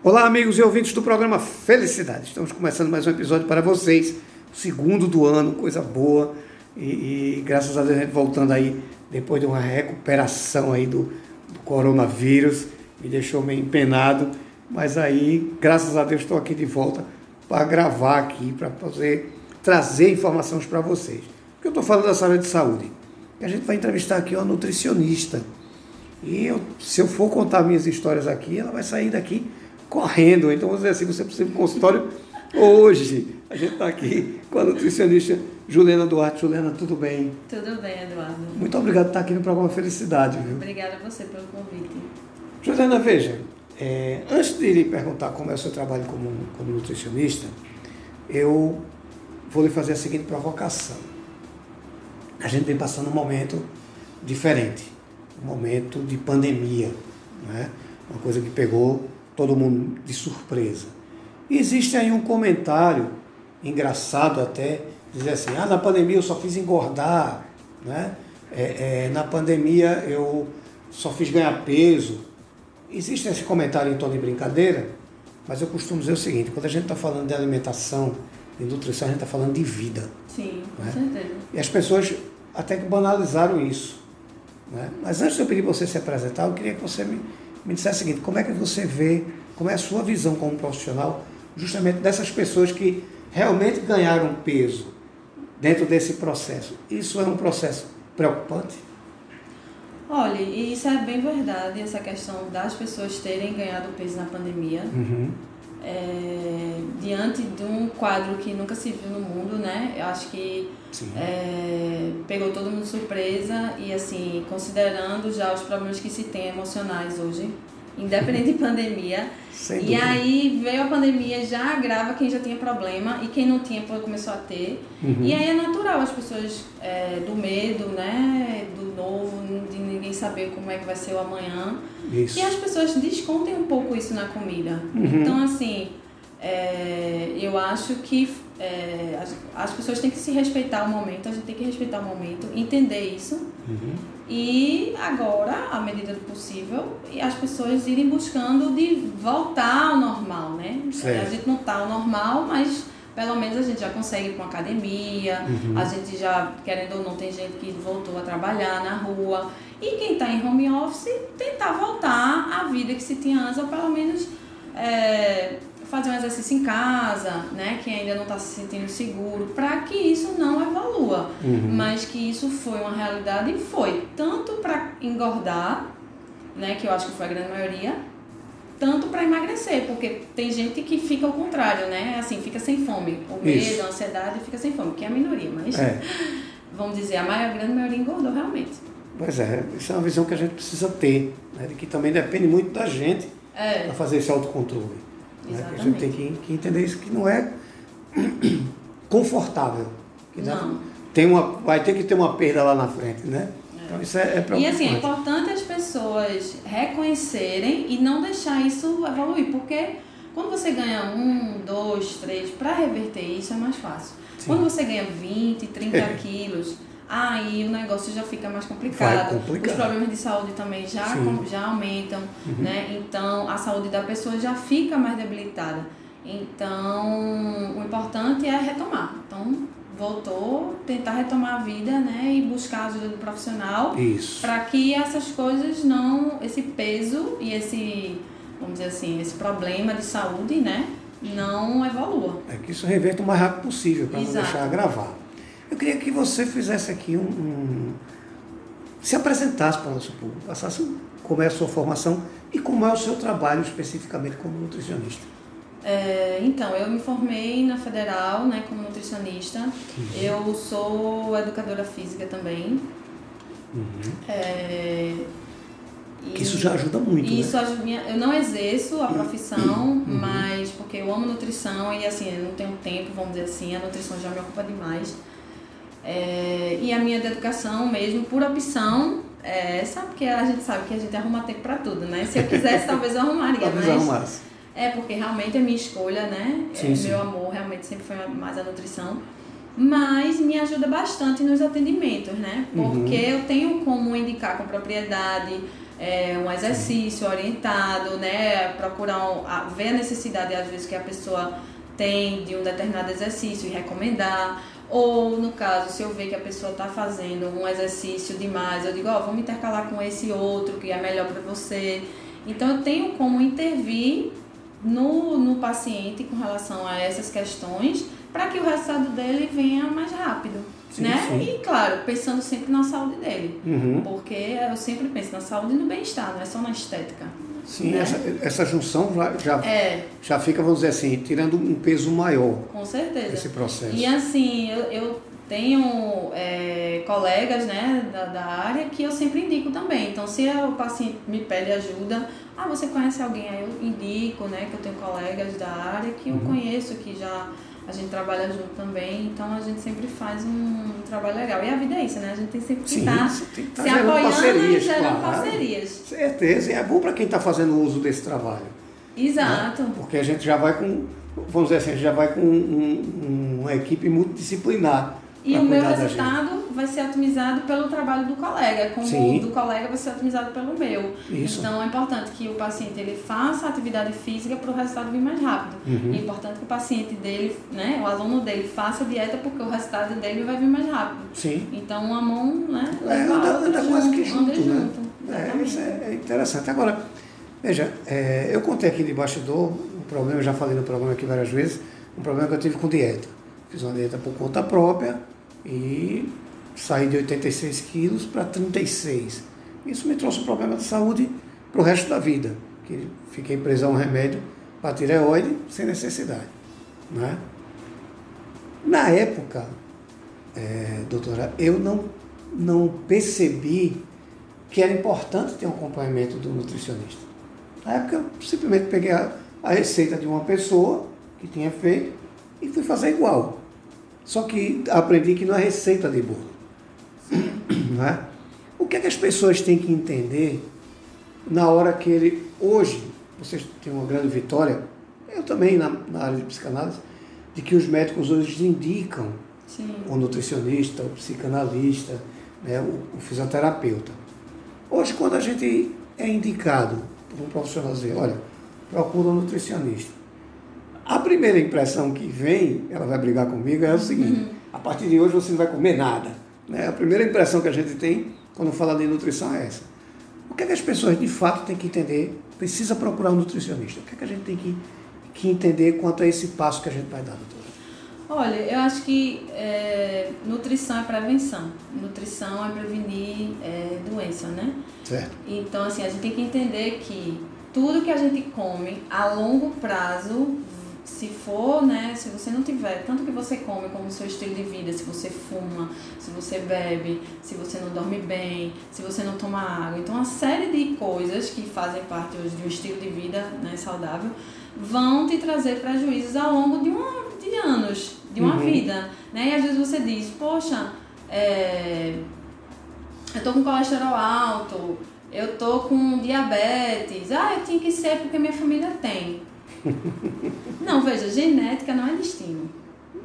Olá, amigos e ouvintes do programa Felicidade. Estamos começando mais um episódio para vocês, segundo do ano, coisa boa. E, e graças a Deus, voltando aí, depois de uma recuperação aí do, do coronavírus, me deixou meio empenado. Mas aí, graças a Deus, estou aqui de volta para gravar aqui, para poder trazer informações para vocês. Porque eu estou falando dessa área de saúde. A gente vai entrevistar aqui uma nutricionista. E eu, se eu for contar minhas histórias aqui, ela vai sair daqui correndo. Então, vamos dizer assim, você precisa de um consultório hoje. A gente está aqui com a nutricionista Juliana Duarte. Juliana, tudo bem? Tudo bem, Eduardo. Muito obrigado por estar aqui no programa Felicidade. Viu? Obrigada a você pelo convite. Juliana, veja, é, antes de lhe perguntar como é o seu trabalho como, como nutricionista, eu vou lhe fazer a seguinte provocação. A gente vem passando um momento diferente, um momento de pandemia, né? uma coisa que pegou todo mundo de surpresa. E existe aí um comentário engraçado até, dizer assim, ah, na pandemia eu só fiz engordar, né? É, é, na pandemia eu só fiz ganhar peso. Existe esse comentário em tom de brincadeira, mas eu costumo dizer o seguinte, quando a gente está falando de alimentação, de nutrição, a gente está falando de vida. Sim, com né? certeza. E as pessoas até que banalizaram isso. Né? Mas antes de eu pedir para você se apresentar, eu queria que você me, me dissesse o seguinte, como é que você vê, como é a sua visão como profissional, justamente dessas pessoas que realmente ganharam peso dentro desse processo. Isso é um processo preocupante? Olha, isso é bem verdade, essa questão das pessoas terem ganhado peso na pandemia. Uhum. É, diante de um quadro que nunca se viu no mundo, né? Eu acho que é, pegou todo mundo surpresa e assim, considerando já os problemas que se tem emocionais hoje, independente de pandemia. Sem e dúvida. aí veio a pandemia, já agrava quem já tinha problema e quem não tinha começou a ter. Uhum. E aí é natural as pessoas é, do medo, né? Do novo, de ninguém saber como é que vai ser o amanhã. Isso. E as pessoas descontem um pouco isso na comida. Uhum. Então, assim, é, eu acho que é, as, as pessoas têm que se respeitar o momento, a gente tem que respeitar o momento, entender isso. Uhum. E agora, à medida do possível, as pessoas irem buscando de voltar ao normal, né? Certo. A gente não está ao normal, mas pelo menos a gente já consegue ir para uma academia, Uhum. a gente já, querendo ou não, tem gente que voltou a trabalhar na rua. E quem está em home office, tentar voltar à vida que se tinha antes, ou pelo menos é, fazer um exercício em casa, né? Quem ainda não está se sentindo seguro, para que isso não evolua. Uhum. Mas que isso foi uma realidade e foi tanto para engordar, né? Que eu acho que foi a grande maioria, tanto para emagrecer, porque tem gente que fica ao contrário, né? Assim, fica sem fome. O medo, Isso. a ansiedade fica sem fome, que é a minoria, mas É. vamos dizer, a maior, a grande maioria engordou realmente. Pois é, isso é uma visão que a gente precisa ter, né? de que também depende muito da gente É, para fazer esse autocontrole. Né? A gente tem que, que entender isso que não é confortável. Não. tem uma, vai ter que ter uma perda lá na frente, né? Então isso é, é. E assim, é importante as pessoas reconhecerem e não deixar isso evoluir, porque quando você ganha um, dois, três, para reverter isso é mais fácil. Sim. Quando você ganha 20, 30 É. quilos, aí o negócio já fica mais complicado. Os problemas de saúde também já, com- já aumentam, né? Então a saúde da pessoa já fica mais debilitada. Então o importante é retomar. Então voltou, tentar retomar a vida, né? E buscar a ajuda do profissional Isso. para que essas coisas não, esse peso e esse, vamos dizer assim, esse problema de saúde, né, não evolua. É que isso reverta o mais rápido possível para não deixar agravar. Eu queria que você fizesse aqui um. um- se apresentasse para o nosso público, passasse como é a sua formação e como é o seu trabalho especificamente como nutricionista. É, então, eu me formei na Federal, né, como nutricionista. Eu sou educadora física também. É, Que e- isso já ajuda muito, Isso, né? ajuda eu não exerço a profissão, mas porque eu amo nutrição e assim, eu não tenho tempo, vamos dizer assim, a nutrição já me ocupa demais. É, e a minha de educação mesmo, por opção, é essa, porque a gente sabe que a gente arruma tempo para tudo, né? Se eu quisesse, talvez eu arrumaria, Talvez mas arrumasse. é porque realmente é minha escolha, né? Sim, é, sim. Meu amor realmente sempre foi mais a nutrição. Mas me ajuda bastante nos atendimentos, né? Uhum. Porque eu tenho como indicar com propriedade é, um exercício Sim. orientado, né? Procurar um, a, ver a necessidade, às vezes, que a pessoa tem de um determinado exercício e recomendar. Ou, no caso, se eu ver que a pessoa está fazendo um exercício demais, eu digo, ó, oh, vamos intercalar com esse outro que é melhor para você. Então, eu tenho como intervir no, no paciente com relação a essas questões para que o resultado dele venha mais rápido. Sim, né? Sim. E claro, pensando sempre na saúde dele. Uhum. Porque eu sempre penso na saúde e no bem-estar, não é só na estética. Sim, né? essa, essa junção já, é. já fica, vamos dizer assim, tirando um peso maior. Com certeza. Esse processo. E assim, eu, eu tenho é, colegas né, da, da área que eu sempre indico também. Então, se o paciente me pede ajuda, ah, você conhece alguém? Aí eu indico, né, que eu tenho colegas da área que eu uhum. conheço, que já a gente trabalha junto também, então a gente sempre faz um, trabalho legal. E a vida é isso, né? A gente tem sempre que estar tá tá se apoiando parcerias, e gerando claro. parcerias. Certeza, e é bom para quem está fazendo uso desse trabalho. Exato. Né? Porque a gente já vai com, vamos dizer assim, a gente já vai com um, um, uma equipe multidisciplinar e o meu resultado vai ser otimizado pelo trabalho do colega, como Sim. o do colega vai ser otimizado pelo meu. Isso. Então é importante que o paciente ele faça a atividade física para o resultado vir mais rápido. Uhum. É importante que o paciente dele, né, o aluno dele, faça dieta porque o resultado dele vai vir mais rápido. Sim. Então uma mão, né, é, anda, anda quase que junto, né? Junto, é, isso é, é interessante. Agora, veja, é, eu contei aqui de bastidor um problema, eu já falei no programa aqui várias vezes, um problema que eu tive com dieta. Fiz uma dieta por conta própria, e saí de 86 quilos para 36. Isso me trouxe um problema de saúde para o resto da vida, que fiquei preso a um remédio para tireoide sem necessidade. Né? Na época, é, doutora, eu não, não percebi que era importante ter um acompanhamento do nutricionista. Na época, eu simplesmente peguei a, a receita de uma pessoa que tinha feito e fui fazer igual. Só que aprendi que não é receita de bolo. Não é? O que, é que as pessoas têm que entender na hora que ele. Hoje, vocês têm uma grande vitória, eu também na, na área de psicanálise, de que os médicos hoje indicam Sim. o nutricionista, o psicanalista, né, o, o, fisioterapeuta. Hoje, quando a gente é indicado por um profissional dizer, olha, procura um nutricionista. A primeira impressão que vem, ela vai brigar comigo, é o seguinte: uhum. a partir de hoje você não vai comer nada. Né? A primeira impressão que a gente tem quando fala de nutrição é essa. O que, é que as pessoas de fato têm que entender? Precisa procurar um nutricionista. O que, é que a gente tem que, que entender quanto a esse passo que a gente vai dar, doutora? Olha, eu acho que é, nutrição é prevenção. Nutrição é prevenir é, doença, né? Certo. Então, assim, a gente tem que entender que tudo que a gente come a longo prazo se for, né, se você não tiver tanto que você come como seu estilo de vida, se você fuma, se você bebe, se você não dorme bem, se você não toma água, então uma série de coisas que fazem parte hoje de um estilo de vida né, saudável vão te trazer prejuízos ao longo de, uma, de anos, de uma uhum. vida, né? E às vezes você diz, poxa, é, eu tô com colesterol alto, eu tô com diabetes, ah, eu tinha que ser porque minha família tem. Não, veja, genética não é destino.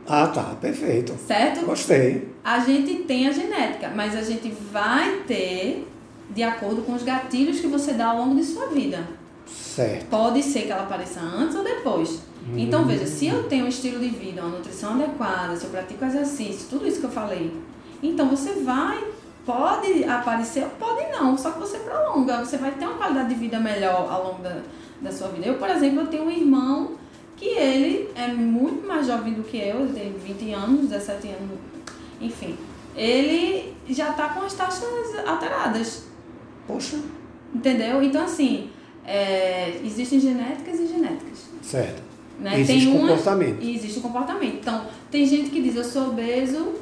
Ah, tá, perfeito. Certo? Gostei. A gente tem a genética, mas a gente vai ter de acordo com os gatilhos que você dá ao longo de sua vida. Certo. Pode ser que ela apareça antes ou depois. Hum. Então, veja, se eu tenho um estilo de vida, uma nutrição adequada, se eu pratico exercício, tudo isso que eu falei, então você vai, pode aparecer ou pode não, só que você prolonga, você vai ter uma qualidade de vida melhor ao longo da, da sua vida. Eu, por exemplo, eu tenho um irmão que ele é muito mais jovem do que eu, ele tem 20 anos, 17 anos, enfim. Ele já está com as taxas alteradas. Poxa. Entendeu? Então, assim, é, existem genéticas e genéticas. Certo. Né? Existe tem comportamento. e existe comportamento. Então, tem gente que diz, eu sou obeso,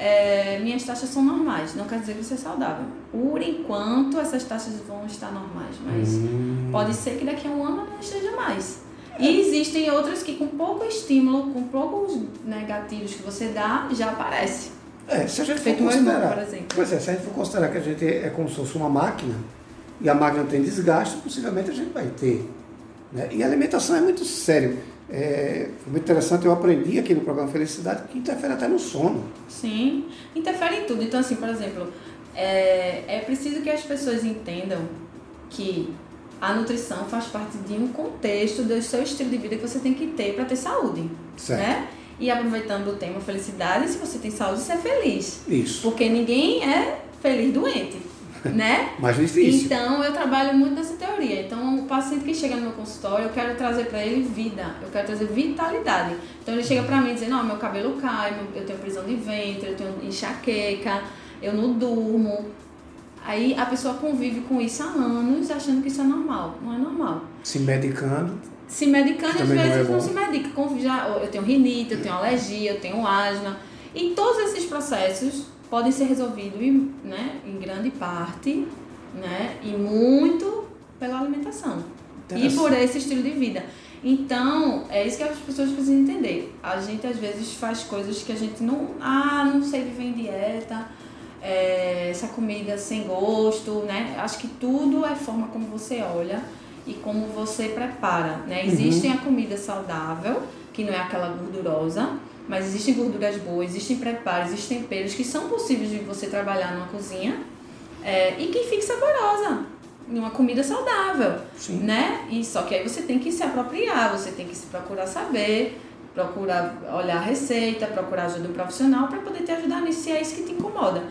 é, minhas taxas são normais. Não quer dizer que você é saudável. Por enquanto, essas taxas vão estar normais, mas hum. pode ser que daqui a um ano não esteja mais. E existem outras que com pouco estímulo, com poucos negativos que você dá, já aparece. É, se a gente Feito for considerar, irmão, por exemplo. Pois é, se a gente for considerar que a gente é como se fosse uma máquina, e a máquina tem desgaste, possivelmente a gente vai ter. Né? E a alimentação é muito sério. É, foi muito interessante, eu aprendi aqui no programa Felicidade que interfere até no sono. Sim, interfere em tudo. Então, assim, por exemplo, é, é preciso que as pessoas entendam que a nutrição faz parte de um contexto do seu estilo de vida que você tem que ter para ter saúde, Certo. né? E aproveitando o tema felicidade, se você tem saúde, você é feliz. Isso. Porque ninguém é feliz doente, né? Mais difícil. Então, eu trabalho muito nessa teoria. Então, o paciente que chega no meu consultório, eu quero trazer para ele vida, eu quero trazer vitalidade. Então, ele chega para mim dizendo: Não, meu cabelo cai, eu tenho prisão de ventre, eu tenho enxaqueca, eu não durmo. Aí a pessoa convive com isso há anos achando que isso é normal. Não é normal. Se medicando. Se medicando, às não vezes é não, se medica. Já, eu tenho rinite, eu tenho alergia, eu tenho asma. E todos esses processos podem ser resolvidos em, né, em grande parte né, e muito pela alimentação. E por esse estilo de vida. Então, é isso que as pessoas precisam entender. A gente às vezes faz coisas que a gente não. Ah, não sei viver em dieta, é, essa comida sem gosto, né? Acho que tudo é forma como você olha e como você prepara, né? Existem a comida saudável, que não é aquela gordurosa, mas existem gorduras boas, existem preparos, existem temperos que são possíveis de você trabalhar numa cozinha é, e que fique saborosa. Numa comida saudável Sim. né? E só que aí você tem que se apropriar, você tem que se procurar saber, procurar olhar a receita, procurar ajuda do profissional para poder te ajudar nisso, se é isso que te incomoda.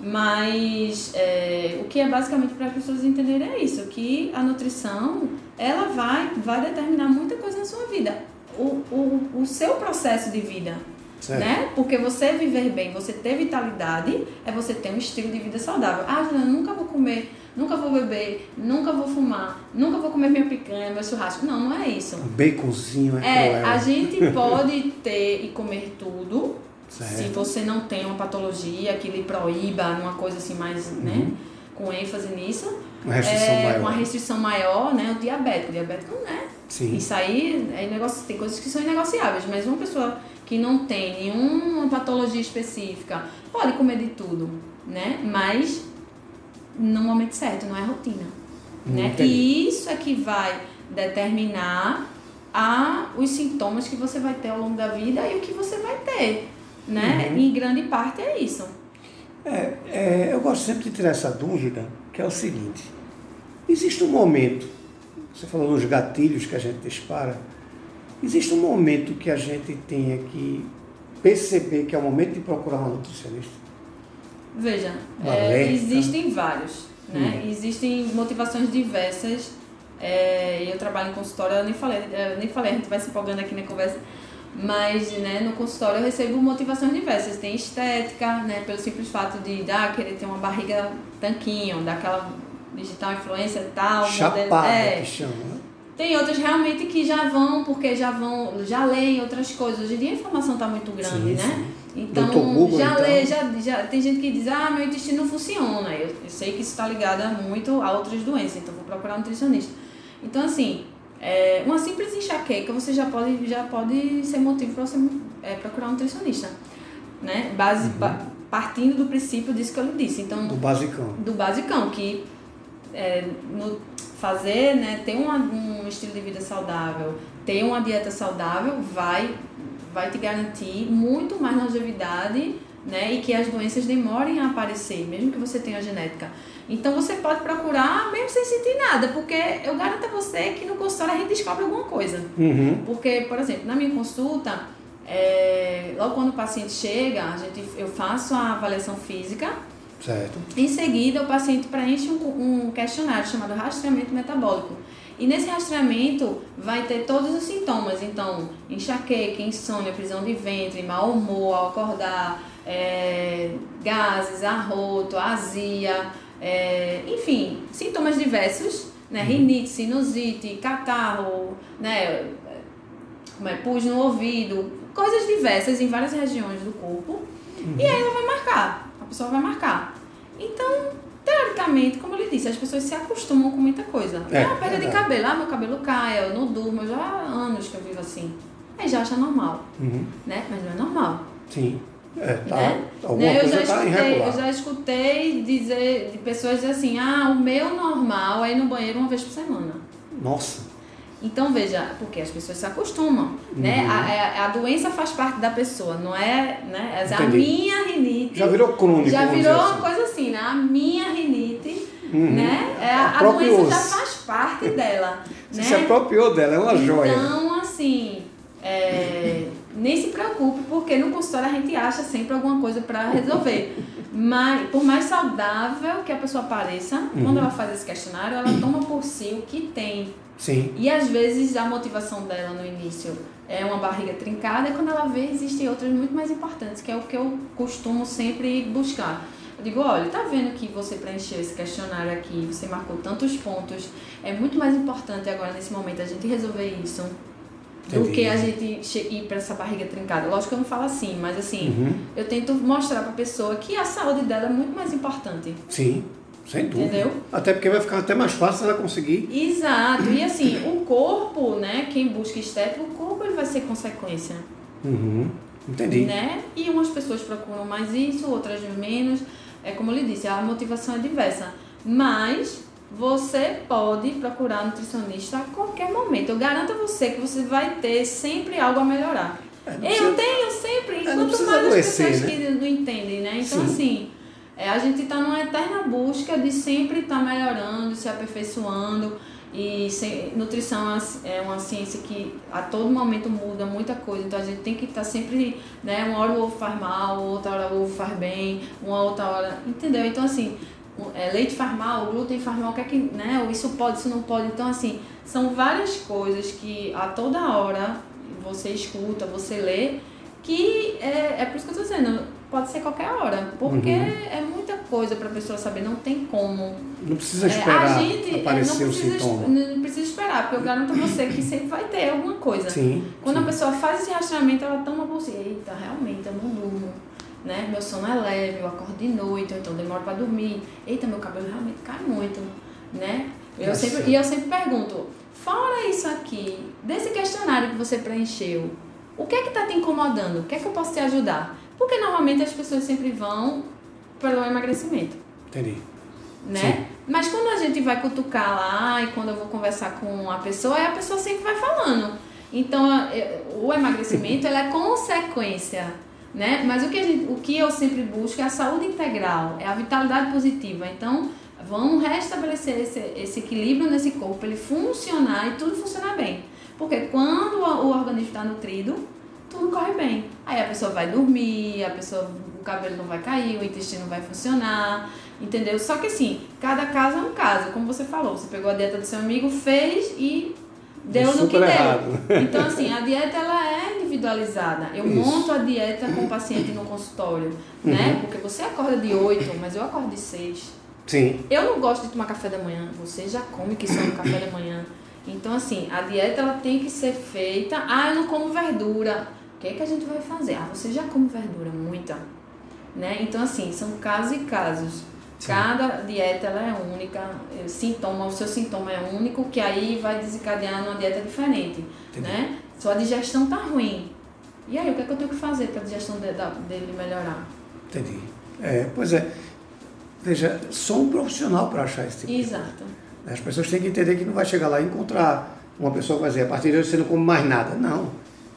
Mas é, o que é basicamente para as pessoas entenderem é isso, que a nutrição ela vai, vai determinar muita coisa na sua vida. O, o, o seu processo de vida, Certo. né? Porque você viver bem, você ter vitalidade, é você ter um estilo de vida saudável. Ah, Juliana, nunca vou comer, nunca vou beber, nunca vou fumar, nunca vou comer minha picanha, meu churrasco. Não, não é isso. Um baconzinho é, É, cruel. a gente pode ter e comer tudo, se Certo. você não tem uma patologia que lhe proíba numa coisa assim mais, né, com ênfase nisso. Uma restrição é, maior. Uma restrição maior, né, o diabético. O diabético não é Sim. isso aí é negócio, tem coisas que são inegociáveis, mas uma pessoa que não tem nenhuma patologia específica pode comer de tudo, né? Mas no momento certo, não é rotina. Né? Entendi. E isso é que vai determinar a, os sintomas que você vai ter ao longo da vida e o que você vai ter. Né? Uhum. Em grande parte é isso. É, é, eu gosto sempre de tirar essa dúvida, que é o seguinte: existe um momento, você falou nos gatilhos que a gente dispara, existe um momento que a gente tenha que perceber que é o momento de procurar uma nutricionista? Veja, é, existem vários, né? Hum. Existem motivações diversas. É, eu trabalho em consultório, eu nem falei, eu nem falei, a gente vai se empolgando aqui na conversa, mas né, no consultório eu recebo motivações diversas. Tem estética, né, pelo simples fato de dar, querer ter uma barriga tanquinho, daquela digital influência e tal. modelo- Chapada, é, que chama. né? tem outras realmente que já vão, porque já vão, já leem outras coisas. Hoje em dia a informação está muito grande, Sim, né? sim. Então. Google, já então. lê, já, já tem gente que diz, ah, meu intestino não funciona. Eu, eu sei que isso está ligado muito a outras doenças, então vou procurar um nutricionista. Então, assim, é, uma simples enxaqueca você já pode, já pode ser motivo para você é, procurar um nutricionista. Né? Base, ba- partindo do princípio disso que eu lhe disse. Então, Do basicão. do basicão, que é, no fazer, né, ter uma, um estilo de vida saudável, ter uma dieta saudável, vai, vai te garantir muito mais longevidade, né, e que as doenças demorem a aparecer, mesmo que você tenha genética. Então você pode procurar mesmo sem sentir nada, porque eu garanto a você que no consultório a gente descobre alguma coisa. Uhum. Porque, por exemplo, na minha consulta, é, logo quando o paciente chega, a gente, eu faço a avaliação física, Certo. em seguida, o paciente preenche um, um questionário chamado rastreamento metabólico. E nesse rastreamento vai ter todos os sintomas, então, enxaqueca, insônia, prisão de ventre, mau humor ao acordar, é, gases, arroto, azia, é, enfim, sintomas diversos, né? Rinite, sinusite, catarro, né? Como é, pus no ouvido, coisas diversas em várias regiões do corpo. E aí ela vai marcar, pessoa vai marcar. Então, teoricamente, como eu lhe disse, as pessoas se acostumam com muita coisa. É, É, uma perda de verdade. cabelo, ah, meu cabelo cai, eu não durmo, já há anos que eu vivo assim. Aí já acha normal, Uhum. né? Mas não é normal. Sim. É, tá. Né? Né, eu, já está escutei, eu já escutei dizer de pessoas dizer assim, ah, o meu normal é ir no banheiro uma vez por semana. Nossa. Então veja, porque as pessoas se acostumam, né? Uhum. A, a, a doença faz parte da pessoa, não é, né? A Entendi. minha rinite Já virou crônico. já virou uma assim. coisa assim, né? A minha rinite uhum. né? É, a, a doença já faz parte dela. Você né? se apropriou dela, é uma então, joia. Então, assim, é, nem se preocupe, porque no consultório a gente acha sempre alguma coisa para resolver. Mas, por mais saudável que a pessoa pareça, uhum. quando ela faz esse questionário, ela toma por si o que tem. Sim. E às vezes a motivação dela no início é uma barriga trincada, e quando ela vê, existem outras muito mais importantes, que é o que eu costumo sempre buscar. Eu digo, olha, tá vendo que você preencheu esse questionário aqui, você marcou tantos pontos, é muito mais importante agora nesse momento a gente resolver isso do que a gente ir para essa barriga trincada. Lógico que eu não falo assim, mas assim, uhum. eu tento mostrar para a pessoa que a saúde dela é muito mais importante. Sim, sem dúvida. Entendeu? Até porque vai ficar até mais fácil ela conseguir. Exato. E assim, o corpo, né, quem busca estética, o corpo ele vai ser consequência. Uhum. Entendi. Né? E umas pessoas procuram mais isso, outras menos. É como eu lhe disse, a motivação é diversa. Mas você pode procurar nutricionista a qualquer momento. Eu garanto a você que você vai ter sempre algo a melhorar. É, precisa, eu tenho sempre, é, quanto mais as pessoas né? que não entendem, né? Então, Sim. assim, é, a gente está numa eterna busca de sempre estar tá melhorando, se aperfeiçoando. E nutrição é, é uma ciência que a todo momento muda muita coisa, então a gente tem que estar tá sempre, né? Uma hora o ovo faz mal, outra hora o ovo faz bem, uma outra hora. Entendeu? Então, assim, é, leite faz mal, glúten faz mal, o que é que, né? Isso pode, isso não pode. Então, assim, são várias coisas que a toda hora você escuta, você lê, que é, é por isso que eu estou dizendo, pode ser qualquer hora, porque uhum. é muita coisa para a pessoa saber, não tem como. Não precisa esperar é, a gente, é, aparecer não precisa, o sintoma. Não precisa esperar, porque eu garanto a você que sempre vai ter alguma coisa. Sim, Quando sim. a pessoa faz esse rastreamento, ela toma por si, eita, realmente, eu não durmo né? Meu sono é leve, eu acordo de noite, então demoro para dormir. Eita, meu cabelo realmente cai muito, né? Eu sempre, e eu sempre pergunto, fora isso aqui, desse questionário que você preencheu, o que é que está te incomodando? O que é que eu posso te ajudar? Porque normalmente as pessoas sempre vão pelo emagrecimento. Entendi. Né? Sim. Mas quando a gente vai cutucar lá e quando eu vou conversar com a pessoa, a pessoa sempre vai falando. Então, o emagrecimento é consequência né? Mas o que, gente, o que eu sempre busco é a saúde integral, é a vitalidade positiva. Então, vamos restabelecer esse, esse equilíbrio nesse corpo, ele funcionar e tudo funcionar bem. Porque quando o organismo está nutrido, tudo corre bem. Aí a pessoa vai dormir, a pessoa, o cabelo não vai cair, o intestino vai funcionar, entendeu? Só que assim, cada caso é um caso, como você falou, você pegou a dieta do seu amigo, fez e deu no que errado. deu. Então, assim, a dieta ela é individualizada. Eu Isso. monto a dieta com o paciente no consultório, uhum. né? Porque você acorda de 8, mas eu acordo de 6. Sim. Eu não gosto de tomar café da manhã, você já come que só no café da manhã. Então, assim, a dieta ela tem que ser feita. Ah, eu não como verdura. O que, é que a gente vai fazer? Ah, você já come verdura, muita. Né? Então, assim, são casos e casos. Sim. Cada dieta ela é única, o sintoma, o seu sintoma é único, que aí vai desencadear numa dieta diferente, Entendi. né? Sua digestão tá ruim. E aí, o que é que eu tenho que fazer para a digestão de, da, dele melhorar? Entendi. É, pois é. Veja, sou um profissional para achar esse tipo Exato. De As pessoas têm que entender que não vai chegar lá e encontrar uma pessoa que vai dizer, a partir de hoje você não come mais nada. Não.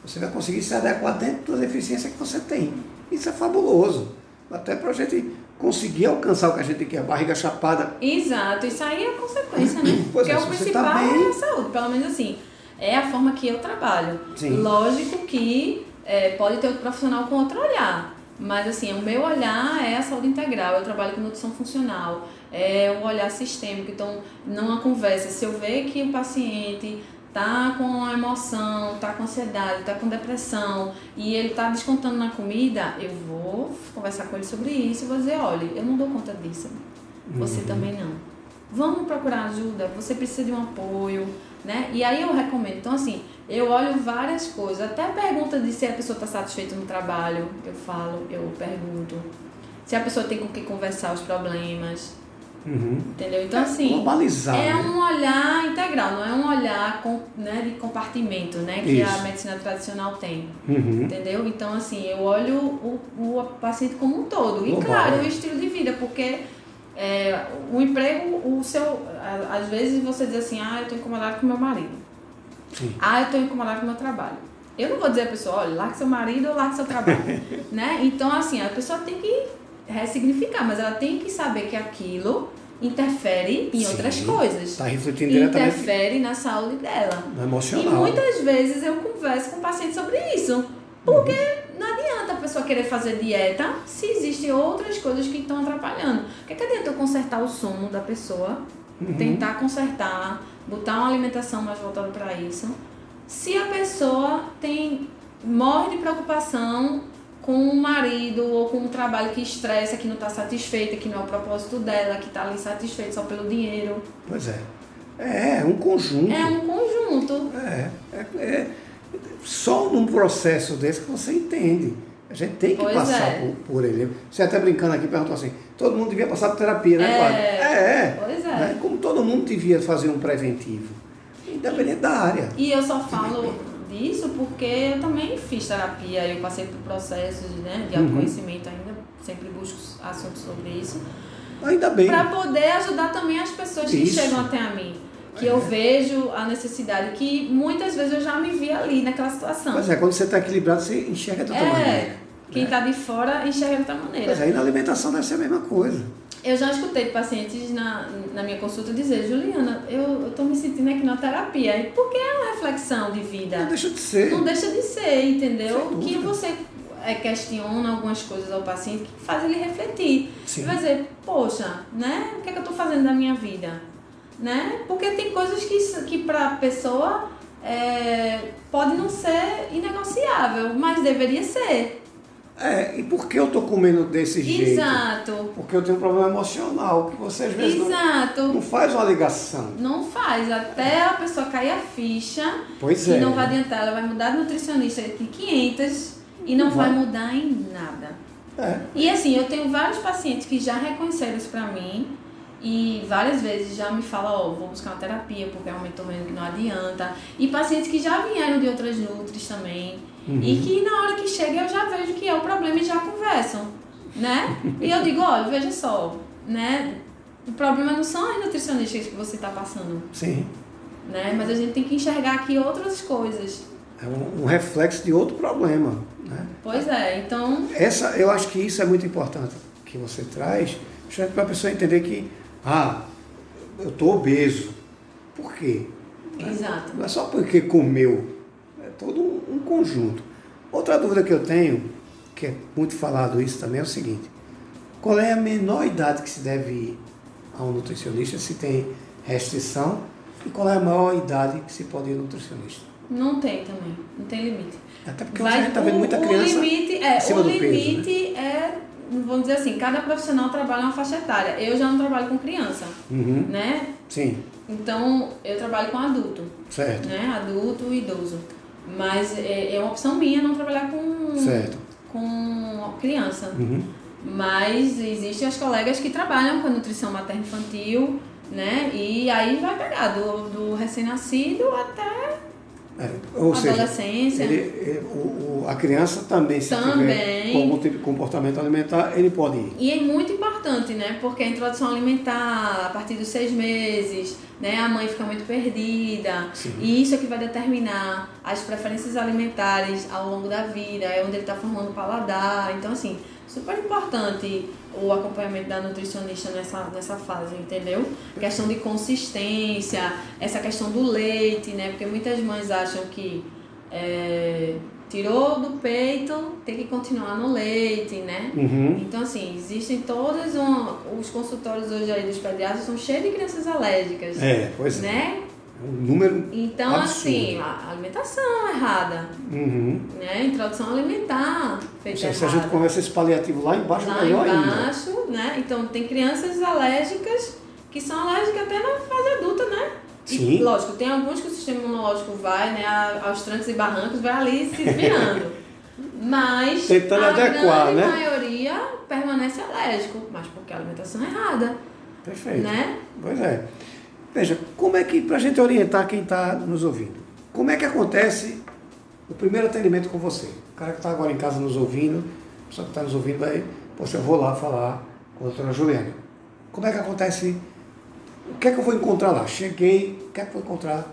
Você vai conseguir se adequar dentro da deficiência que você tem. Isso é fabuloso. Até para a gente conseguir alcançar o que a gente quer, a barriga chapada. Exato, isso aí é a consequência, né? Pois Porque é, o principal tá bem... é a saúde, pelo menos assim. É a forma que eu trabalho. Sim. Lógico que é, pode ter outro profissional com outro olhar. Mas assim, o meu olhar é a saúde integral, eu trabalho com nutrição funcional, é o olhar sistêmico. Então, não a conversa. Se eu ver que o paciente tá com emoção, tá com ansiedade, tá com depressão e ele tá descontando na comida, eu vou conversar com ele sobre isso e vou dizer, olha, eu não dou conta disso. Você uhum. também não. Vamos procurar ajuda, você precisa de um apoio, né? E aí eu recomendo. Então, assim, eu olho várias coisas, até pergunta de se a pessoa está satisfeita no trabalho, eu falo, eu pergunto. Se a pessoa tem com que conversar os problemas, Uhum. Entendeu? Então, é assim. Globalizar, é né? um olhar integral, não é um olhar com, né, de compartimento, né? Que Isso. a medicina tradicional tem. Uhum. Entendeu? Então, assim, eu olho o, o paciente como um todo. E, claro, o estilo de vida, porque é, o emprego, o seu. Às vezes você diz assim, ah, eu estou incomodado com meu marido. Sim. Ah, eu estou incomodado com meu trabalho. Eu não vou dizer a pessoa, olha, largue seu marido ou largue seu trabalho. né? Então, assim, a pessoa tem que ressignificar, mas ela tem que saber que aquilo interfere em Sim, outras coisas. Está refletindo diretamente Interfere na saúde dela. no E emocional. muitas vezes eu converso com o paciente sobre isso. Porque não adianta a pessoa querer fazer dieta se existem outras coisas que estão atrapalhando. O que, que adianta eu consertar o sono da pessoa, Uhum. tentar consertar, botar uma alimentação mais voltada para isso, se a pessoa tem morre de preocupação com o marido ou com o trabalho que estressa, que não está satisfeita, que não é o propósito dela, que está ali satisfeita só pelo dinheiro. Pois é. É, é um conjunto. É um conjunto. É, é, é só num processo desse que você entende. A gente tem que Pois passar é. por, por ele. Você até brincando aqui perguntou assim, todo mundo devia passar por terapia, né, É. Cláudio? É, é. Pois é. Né? Como todo mundo devia fazer um preventivo. Independente da área. E eu só falo disso porque eu também fiz terapia, eu passei por processos né, de Uhum. autoconhecimento ainda, sempre busco assuntos sobre isso, Ainda bem. para poder ajudar também as pessoas que Isso. chegam até a mim. Que eu É. vejo a necessidade, que muitas vezes eu já me vi ali naquela situação. Pois é, quando você está equilibrado, você enxerga de outra maneira. É, quem está de fora enxerga de outra maneira. Pois é, e na alimentação deve ser a mesma coisa. Eu já escutei pacientes na, na minha consulta dizer, Juliana, eu estou me sentindo aqui na terapia. E Porque é uma reflexão de vida. Não deixa de ser. Não deixa de ser, entendeu? Que você é, questiona algumas coisas ao paciente que faz ele refletir. Sim. Vai dizer, poxa, né? O que é que eu estou fazendo da minha vida? Né? Porque tem coisas que, que para a pessoa é, pode não ser inegociável, mas deveria ser. É, e por que eu tô comendo desse jeito? Exato. Porque eu tenho um problema emocional, que você às vezes não, Exato. não faz uma ligação. Não faz, até a pessoa cair a ficha, Pois é. não vai adiantar, ela vai mudar de nutricionista de 500 e não Não vai vai. mudar em nada. É. E assim, eu tenho vários pacientes que já reconheceram isso pra mim e várias vezes já me falam, ó, vou buscar uma terapia porque realmente tô vendo que não adianta. E pacientes que já vieram de outras nutris também Uhum. e que na hora que chega eu já vejo que é o problema e já conversam, né? E eu digo, olha, veja só, né? O problema não são as nutricionistas que você tá passando, Sim. né? Mas a gente tem que enxergar aqui outras coisas. É um, um reflexo de outro problema. Né? Pois é, então Essa, eu acho que isso é muito importante que você traz, justamente para a pessoa entender que, ah, eu estou obeso. Por quê? Exato. Não é só porque comeu, todo um, conjunto. Outra dúvida que eu tenho, que é muito falado isso também, é o seguinte: qual é a menor idade que se deve ir a um nutricionista, se tem restrição, e qual é a maior idade que se pode ir ao nutricionista? Não tem também, não tem limite. Até porque hoje a gente está vendo muita o criança. limite é, acima o do peso, né? limite é, vamos dizer assim, cada profissional trabalha uma faixa etária. Eu já não trabalho com criança, Uhum, né? Sim, Então eu trabalho com adulto, certo, né? Adulto e idoso. Mas é, é uma opção minha não trabalhar com, certo. com criança. Uhum. Mas existem as colegas que trabalham com a nutrição materno-infantil, né? E aí vai pegar do, do recém-nascido até É, ou seja, adolescência. ele, ele- o, o- a criança também, se tiver Também. com algum tipo de comportamento alimentar, ele pode ir. E é muito importante, né? Porque a introdução alimentar, a partir dos seis meses, né? A mãe fica muito perdida. Sim. E isso é que vai determinar as preferências alimentares ao longo da vida, é onde ele está formando o paladar. Então, assim, super importante o acompanhamento da nutricionista nessa, nessa fase, entendeu? Questão de consistência, essa questão do leite, né? Porque muitas mães acham que é, tirou do peito, tem que continuar no leite, né? Uhum. Então, assim, existem todos um, os consultórios hoje aí dos pediatras são cheios de crianças alérgicas, É, pois é. né? É um número. Então, Absurdo. assim, a alimentação errada, Uhum. né? Introdução alimentar feita Se, se a gente começa esse paliativo lá embaixo, é Lá melhor ainda. embaixo, né? Então, tem crianças alérgicas que são alérgicas até na fase adulta, né? E, Sim. lógico, tem alguns que o sistema imunológico vai, né, aos trancos e barrancos, vai ali se desviando. Mas Tentando a adequar, grande né? maioria permanece alérgico, mas porque a alimentação é errada, Perfeito. né? Pois é. Veja, como é que, para a gente orientar quem está nos ouvindo, como é que acontece o primeiro atendimento com você? O cara que está agora em casa nos ouvindo, a pessoa que está nos ouvindo vai, poxa, eu vou lá falar com a doutora Juliana. Como é que acontece? O que é que eu vou encontrar lá? Cheguei, o que é que eu vou encontrar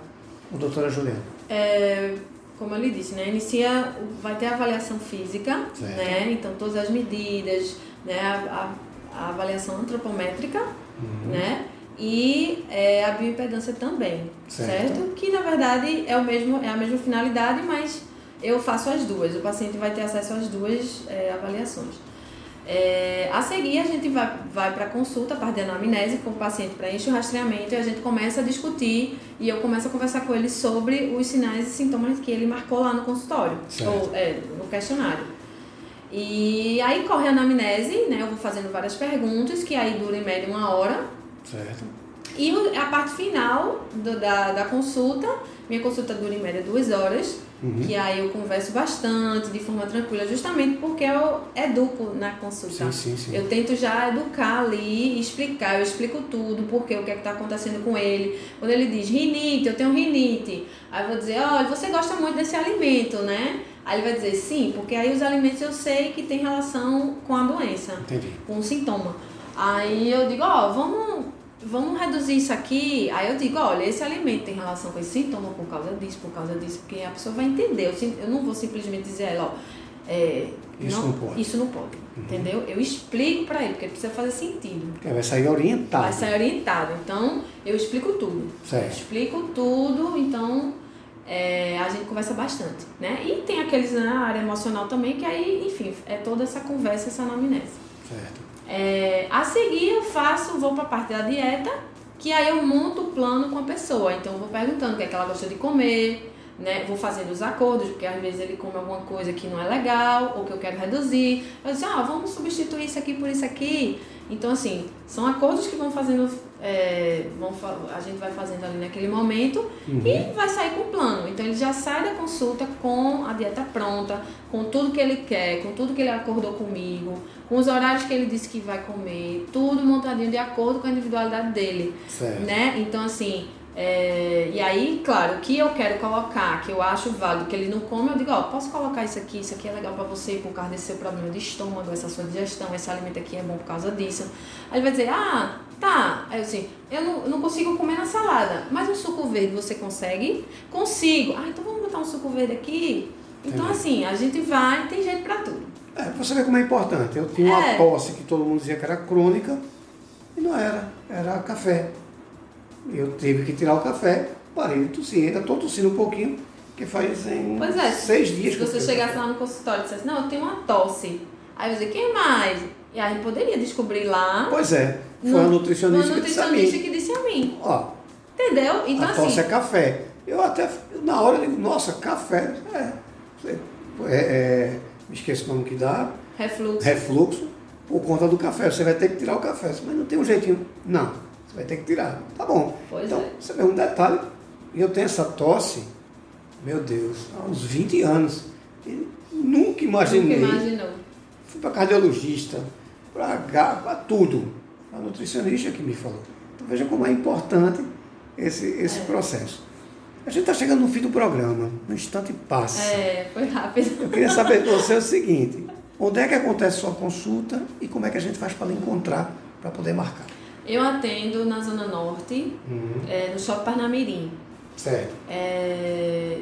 com a doutora Juliana? É, como eu lhe disse, né? Inicia, vai ter a avaliação física, Certo. né? Então todas as medidas, né? A, a- a avaliação antropométrica, uhum. né? E é, a bioimpedância também, certo. certo? Que na verdade é, o mesmo, é a mesma finalidade, mas eu faço as duas. O paciente vai ter acesso às duas é, avaliações. É, a seguir, a gente vai, vai para a consulta, a parte de anamnese, com o paciente preenche o rastreamento e a gente começa a discutir e eu começo a conversar com ele sobre os sinais e sintomas que ele marcou lá no consultório, certo. ou é, no questionário. E aí corre a anamnese, né? Eu vou fazendo várias perguntas, que aí dura em média uma hora. Certo. E a parte final do, da, da consulta, minha consulta dura em média duas horas. Uhum. Que aí eu converso bastante, de forma tranquila, justamente porque eu educo na consulta. Sim, sim, sim. Eu tento já educar ali, explicar, eu explico tudo, porque o que é está acontecendo com ele. Quando ele diz rinite, eu tenho rinite. Aí eu vou dizer, olha, você gosta muito desse alimento, né? Aí ele vai dizer sim, porque aí os alimentos eu sei que tem relação com a doença, Entendi. com o sintoma. Aí eu digo, ó, oh, vamos vamos reduzir isso aqui. Aí eu digo, olha, esse alimento tem relação com esse sintoma por causa disso, por causa disso, porque a pessoa vai entender. Eu, não vou simplesmente dizer a ela, ó, é, isso não, não, pode. Isso não pode, uhum. entendeu? Eu explico para ele, porque precisa fazer sentido. É, vai sair orientado. Vai sair orientado. Então, eu explico tudo. Certo. Explico tudo, então é, a gente conversa bastante, né? E tem aqueles na né, área emocional também, que aí, enfim, é toda essa conversa, essa anamnese. Certo. É, a seguir eu faço, vou para a parte da dieta, que aí eu monto o plano com a pessoa. Então eu vou perguntando o que é que ela gosta de comer, né? Vou fazendo os acordos, porque às vezes ele come alguma coisa que não é legal ou que eu quero reduzir. Eu digo, ah, vamos substituir isso aqui por isso aqui. Então, assim, são acordos que vão fazendo, é, vão, a gente vai fazendo ali naquele momento uhum. e vai sair com o plano. Então, ele já sai da consulta com a dieta pronta, com tudo que ele quer, com tudo que ele acordou comigo, com os horários que ele disse que vai comer, tudo montadinho de acordo com a individualidade dele. Certo. Né? Então, assim, é, e aí, claro, o que eu quero colocar, que eu acho válido, que ele não come, eu digo, ó, posso colocar isso aqui, isso aqui é legal para você por causa desse seu problema de estômago, essa sua digestão, esse alimento aqui é bom por causa disso. Aí ele vai dizer, ah, tá. Aí eu assim, eu não, eu não consigo comer na salada, mas o suco verde você consegue? Consigo. Ah, então vamos botar um suco verde aqui? Então, Entendi. assim, a gente vai, tem jeito para tudo. É, você vê como é importante. Eu tinha uma é. tosse que todo mundo dizia que era crônica, e não era, era café. Eu tive que tirar o café, parei de tossir, ainda estou tossindo um pouquinho, que faz em pois é, seis dias se você chegasse lá no consultório e dissesse, não, eu tenho uma tosse. Aí você, quem mais? E aí poderia descobrir lá. Pois é, foi no, a nutricionista, nutricionista que disse a mim. Ó, Entendeu? Então a assim. tosse é café. Eu até, na hora, eu digo, nossa, café. É, é, é, me esqueço o nome que dá. Refluxo. Refluxo, por conta do café. Você vai ter que tirar o café. Mas não tem um jeitinho. Não você vai ter que tirar. Tá bom. Pois então, é. você vê um detalhe, eu tenho essa tosse, meu Deus, há uns 20 anos. Nunca imaginei. Nunca imaginou. Fui para cardiologista, para tudo. A nutricionista que me falou. Então veja como é importante esse, esse é. processo. A gente está chegando no fim do programa, no instante passa. É, foi rápido. Eu queria saber de você o seguinte: onde é que acontece a sua consulta e como é que a gente faz para lhe encontrar para poder marcar? Eu atendo na Zona Norte, uhum. é, no Shopping Parnamirim. Certo. É,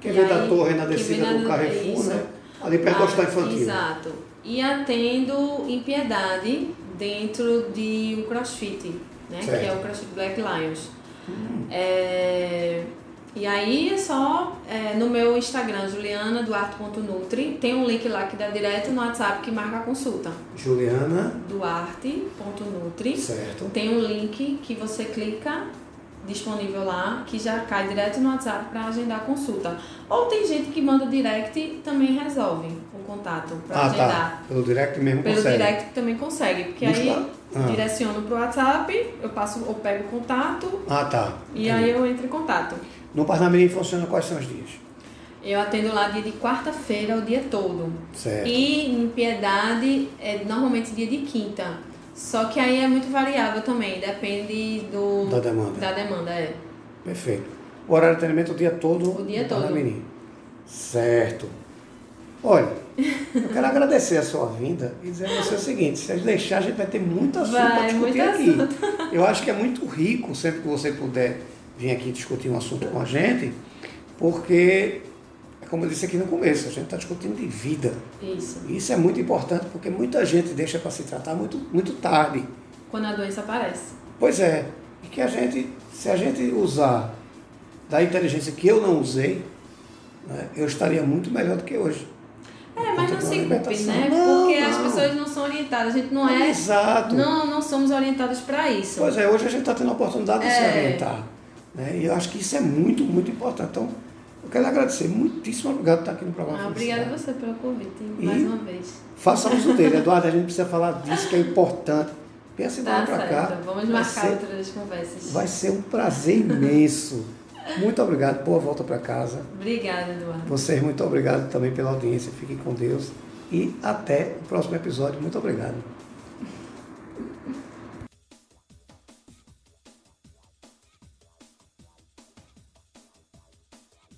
quem vem da torre na descida do Carrefour, isso. né? Ali perto do hospital infantil. Exato. E atendo em Piedade, dentro de um crossfit, né? Certo. Que é o CrossFit Black Lions. Uhum. É, e aí é só é, no meu Instagram, julianaduarte.nutri, tem um link lá que dá direto no WhatsApp que marca a consulta. Juliana Duarte.nutri. Certo. Tem um link que você clica disponível lá, que já cai direto no WhatsApp para agendar a consulta. Ou tem gente que manda direct e também resolve o contato para ah, tá. agendar. Tá. Pelo direct mesmo Pelo consegue. direct também consegue, porque Busca. aí ah. direciono para o WhatsApp, eu passo, eu pego o contato. Ah, tá. E Entendi. aí eu entro em contato. No Parnamirim funciona quais são os dias? Eu atendo lá dia de quarta-feira o dia todo. Certo. E em Piedade é normalmente dia de quinta. Só que aí é muito variável também, depende do da demanda. Da demanda, é. Perfeito. O horário de atendimento o dia todo? O dia todo. Parnamirim. Certo. Olha, eu quero agradecer a sua vinda e dizer a você o seguinte, se a gente deixar, a gente vai ter muito assunto para discutir aqui. Assunto. Eu acho que é muito rico, sempre que você puder vir aqui discutir um assunto com a gente, porque, como eu disse aqui no começo, a gente está discutindo de vida. Isso. Isso é muito importante porque muita gente deixa para se tratar muito, muito tarde. quando a doença aparece. Pois é, e que a gente, se a gente usar da inteligência que eu não usei, né, eu estaria muito melhor do que hoje. É, mas não se culpe, né? Não, Porque as não. pessoas não são orientadas. A gente não é. Exato. Não, não somos orientados para isso. Pois é, hoje a gente está tendo a oportunidade de se É. orientar. Né? E eu acho que isso é muito, muito importante. Então, eu quero lhe agradecer. Muitíssimo obrigado por estar aqui no programa. Ah, obrigada a você pelo convite, E- mais uma vez. Façamos o dele, Eduardo. A gente precisa falar disso que é importante. Pensa em Tá vir para cá. Vamos marcar ser- outras conversas. Vai ser um prazer imenso. Muito obrigado. Boa volta para casa. Obrigada, Eduardo. Vocês, muito obrigado também pela audiência. Fiquem com Deus. E até o próximo episódio. Muito obrigado.